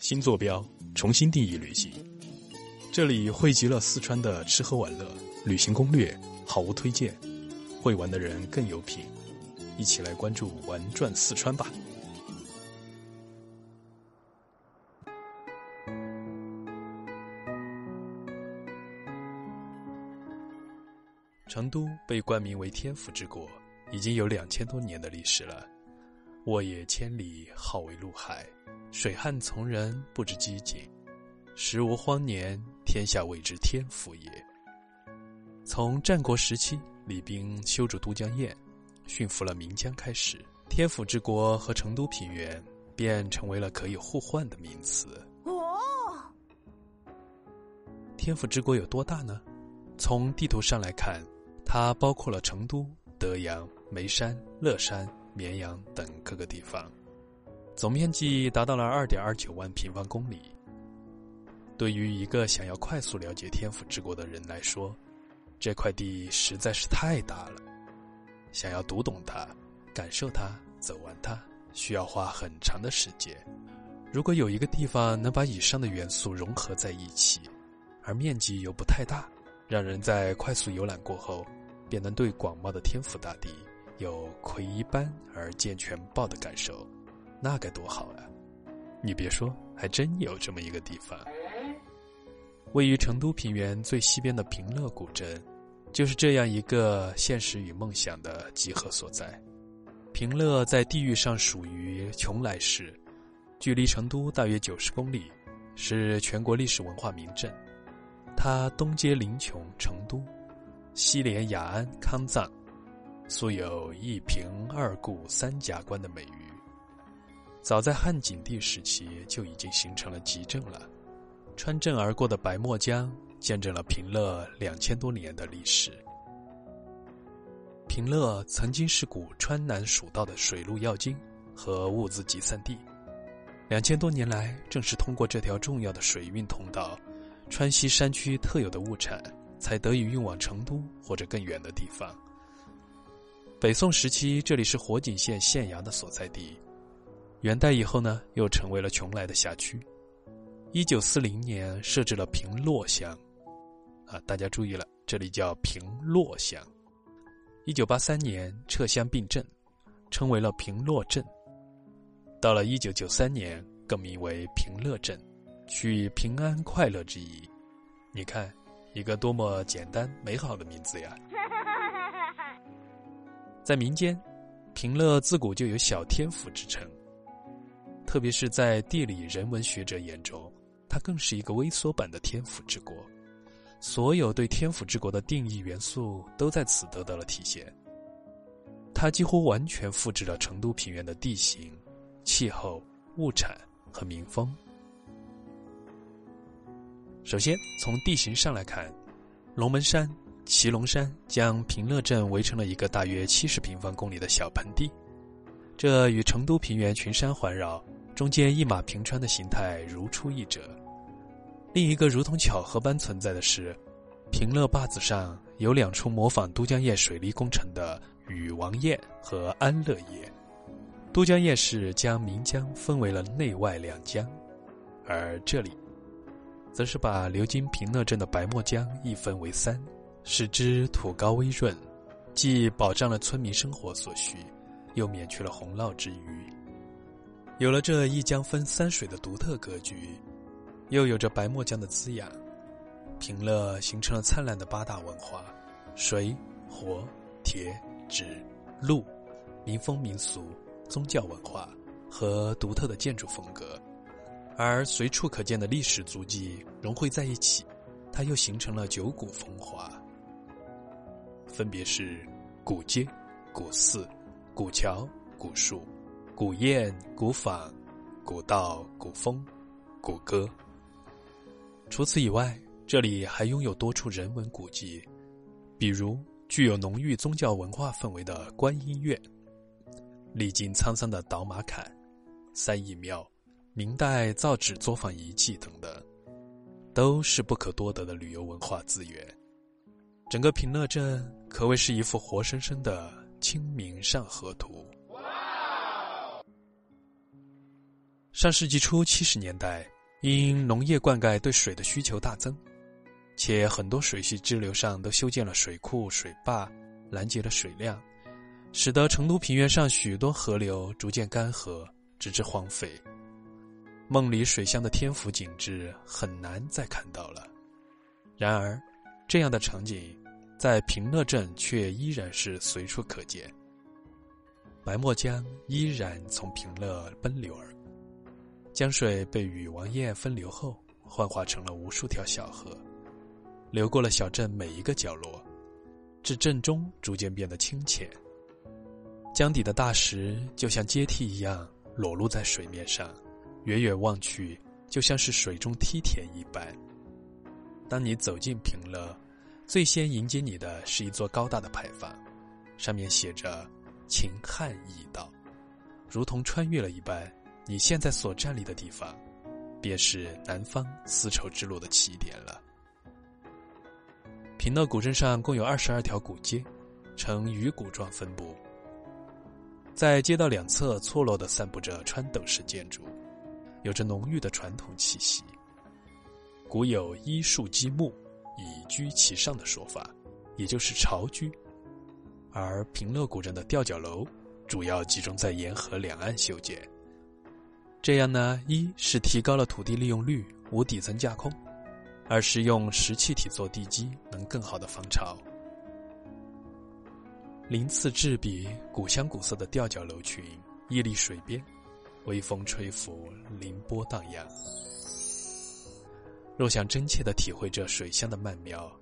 新坐标，重新定义旅行。这里汇集了四川的吃喝玩乐、旅行攻略、好物推荐，会玩的人更有品。一起来关注“玩转四川”吧。成都被冠名为“天府之国”，已经有两千多年的历史了。沃野千里，好为陆海；水旱从人，不知饥馑。时无荒年，天下谓之天府也。从战国时期，李冰修筑都江堰，驯服了岷江开始，天府之国和成都平原便成为了可以互换的名词。哦，天府之国有多大呢？从地图上来看。它包括了成都、德阳、眉山、乐山、绵阳等各个地方，总面积达到了二点二九万平方公里。对于一个想要快速了解天府之国的人来说，这块地实在是太大了。想要读懂它、感受它、走完它，需要花很长的时间。如果有一个地方能把以上的元素融合在一起，而面积又不太大，让人在快速游览过后。便能对广袤的天府大地有窥一斑而见全豹的感受，那该多好啊！你别说，还真有这么一个地方。位于成都平原最西边的平乐古镇，就是这样一个现实与梦想的集合所在。平乐在地域上属于邛崃市，距离成都大约九十公里，是全国历史文化名镇。它东接临邛成都。西连雅安、康藏，素有一平二故三贾观的美誉。早在汉景帝时期就已经形成了集镇了。穿镇而过的白沫江，见证了平乐两千多年的历史。平乐曾经是古川南蜀道的水路要经和物资集散地。两千多年来，正是通过这条重要的水运通道，川西山区特有的物产。才得以运往成都或者更远的地方。北宋时期，这里是火井县县衙的所在地。元代以后呢，又成为了邛崃的辖区。一九四零年设置了平洛乡，啊，大家注意了，这里叫平洛乡。一九八三年撤乡并镇，称为了平洛镇。到了一九九三年，更名为平乐镇，取平安快乐之意。你看。一个多么简单美好的名字呀！在民间，平乐自古就有“小天府”之称。特别是在地理人文学者眼中，它更是一个微缩版的天府之国。所有对天府之国的定义元素都在此得到了体现。它几乎完全复制了成都平原的地形、气候、物产和民风。首先，从地形上来看，龙门山、骑龙山将平乐镇围成了一个大约七十平方公里的小盆地，这与成都平原群山环绕、中间一马平川的形态如出一辙。另一个如同巧合般存在的是，平乐坝子上有两处模仿都江堰水利工程的禹王堰和安乐堰。都江堰是将岷江分为了内外两江，而这里。则是把流经平乐镇的白沫江一分为三，使之土高微润，既保障了村民生活所需，又免去了洪涝之虞。有了这一江分三水的独特格局，又有着白沫江的滋养，平乐形成了灿烂的八大文化：水、火、铁、纸、路、民风民俗、宗教文化和独特的建筑风格。而随处可见的历史足迹融汇在一起，它又形成了九股风华，分别是古街、古寺、古桥、古树、古堰、古坊、古道、古风、古歌。除此以外，这里还拥有多处人文古迹，比如具有浓郁宗教文化氛围的观音院、历经沧桑的倒马坎、三义庙。明代造纸作坊遗迹等等，都是不可多得的旅游文化资源。整个平乐镇可谓是一幅活生生的《清明上河图》。上世纪初七十年代，因农业灌溉对水的需求大增，且很多水系支流上都修建了水库、水坝，拦截了水量，使得成都平原上许多河流逐渐干涸，直至荒废。梦里水乡的天府景致很难再看到了。然而，这样的场景在平乐镇却依然是随处可见。白沫江依然从平乐奔流而。江水被禹王堰分流后，幻化成了无数条小河，流过了小镇每一个角落，至镇中逐渐变得清浅。江底的大石就像阶梯一样裸露在水面上，远远望去，就像是水中梯田一般。当你走进平乐，最先迎接你的是一座高大的牌坊，上面写着“秦汉驿道”，如同穿越了一般。你现在所站立的地方，便是南方丝绸之路的起点了。平乐古镇上共有二十二条古街，呈鱼骨状分布。在街道两侧错落的散布着穿斗式建筑，有着浓郁的传统气息。古有“依树积木，以居其上”的说法，也就是巢居。而平乐古镇的吊脚楼，主要集中在沿河两岸修建。这样呢，一是提高了土地利用率，无底层架空；二是用石砌体做地基，能更好的防潮。鳞次栉比、古香古色的吊脚楼群屹立水边，微风吹拂，凌波荡漾。若想真切的体会这水乡的曼妙，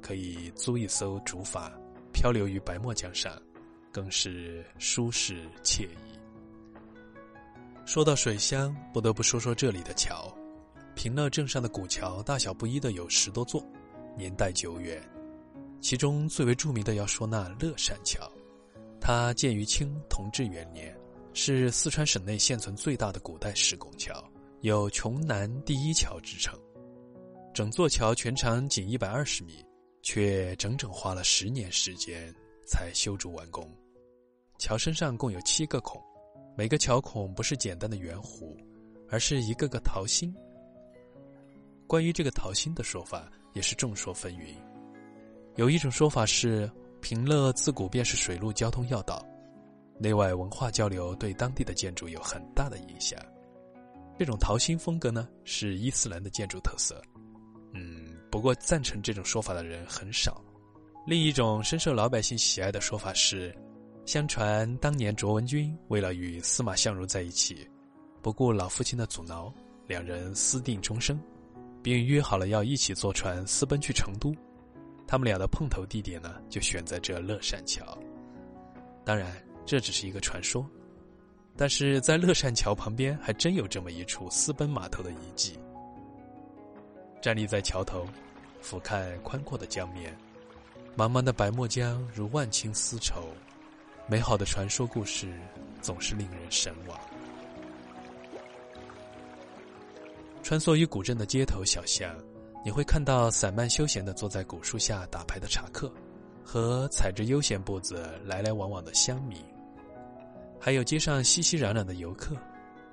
可以租一艘竹筏，漂流于白沫江上，更是舒适惬意。说到水乡，不得不说说这里的桥。平乐镇上的古桥大小不一的有十多座，年代久远。其中最为著名的要说那乐善桥，它建于清同治元年，是四川省内现存最大的古代石拱桥，有“琼南第一桥”之称。整座桥全长仅一百二十米，却整整花了十年时间才修筑完工。桥身上共有七个孔。每个桥孔不是简单的圆弧，而是一个个桃心。关于这个桃心的说法也是众说纷纭。有一种说法是，平乐自古便是水陆交通要道，内外文化交流对当地的建筑有很大的影响。这种桃心风格呢，是伊斯兰的建筑特色。不过赞成这种说法的人很少。另一种深受老百姓喜爱的说法是。相传当年卓文君为了与司马相如在一起，不顾老父亲的阻挠，两人私定终生，并约好了要一起坐船私奔去成都。他们俩的碰头地点呢，就选在这乐善桥。当然，这只是一个传说，但是在乐善桥旁边还真有这么一处私奔码头的遗迹。站立在桥头，俯瞰宽阔的江面，茫茫的白墨江如万顷丝绸。美好的传说故事总是令人神往。穿梭于古镇的街头小巷，你会看到散漫休闲的坐在古树下打牌的茶客，和踩着悠闲步子来来往往的乡民，还有街上熙熙攘攘的游客，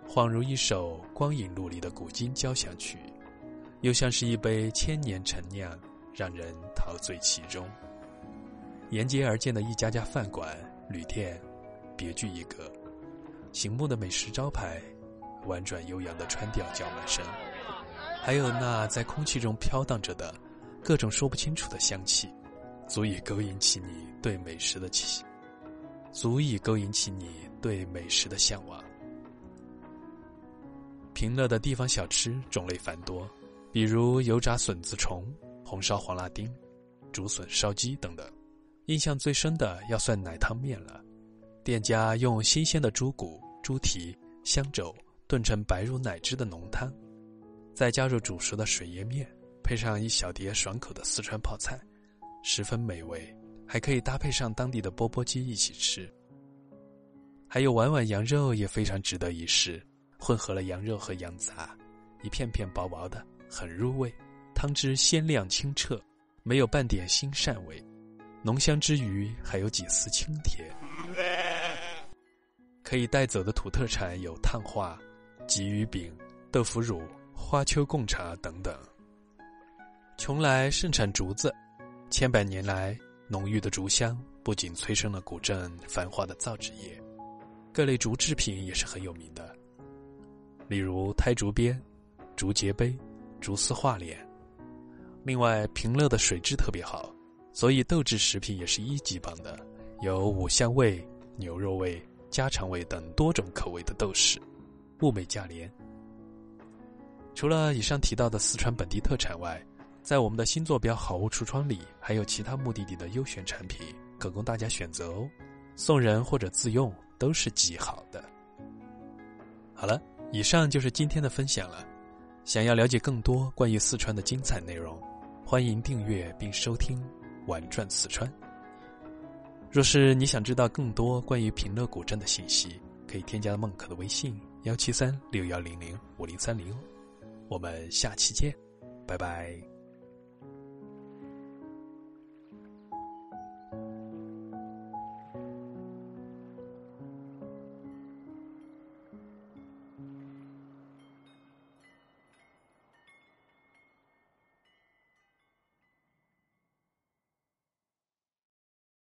恍如一首光影陆离的古今交响曲，又像是一杯千年陈酿，让人陶醉其中。沿街而建的一家家饭馆。旅店，别具一格，醒目的美食招牌，婉转悠扬的川调叫卖声，还有那在空气中飘荡着的各种说不清楚的香气，足以勾引起你对美食的气，足以勾引起你对美食的向往。平乐的地方小吃种类繁多，比如油炸笋子虫、红烧黄辣丁、竹笋烧鸡等等。印象最深的要算奶汤面了，店家用新鲜的猪骨、猪蹄、香肘炖成白如奶汁的浓汤，再加入煮熟的水椰面，配上一小碟爽口的四川泡菜，十分美味。还可以搭配上当地的钵钵鸡一起吃。还有碗碗羊肉也非常值得一试，混合了羊肉和羊杂，一片片薄薄的，很入味，汤汁鲜亮清澈，没有半点腥膻味。浓香之余，还有几丝清甜。可以带走的土特产有炭化、鲫鱼饼、豆腐乳、花秋贡茶等等。邛崃盛产竹子，千百年来，浓郁的竹香不仅催生了古镇繁华的造纸业，各类竹制品也是很有名的。例如胎竹编、竹节杯、竹丝画脸。另外，平乐的水质特别好，所以豆制食品也是一级棒的，有五香味、牛肉味、家常味等多种口味的豆豉，物美价廉。除了以上提到的四川本地特产外，在我们的新坐标好物橱窗里，还有其他目的地的优选产品可供大家选择哦，送人或者自用都是极好的。好了，以上就是今天的分享了。想要了解更多关于四川的精彩内容，欢迎订阅并收听《玩转四川》。若是你想知道更多关于平乐古镇的信息，可以添加孟可的微信：幺七三六幺零零五零三零。我们下期见，拜拜。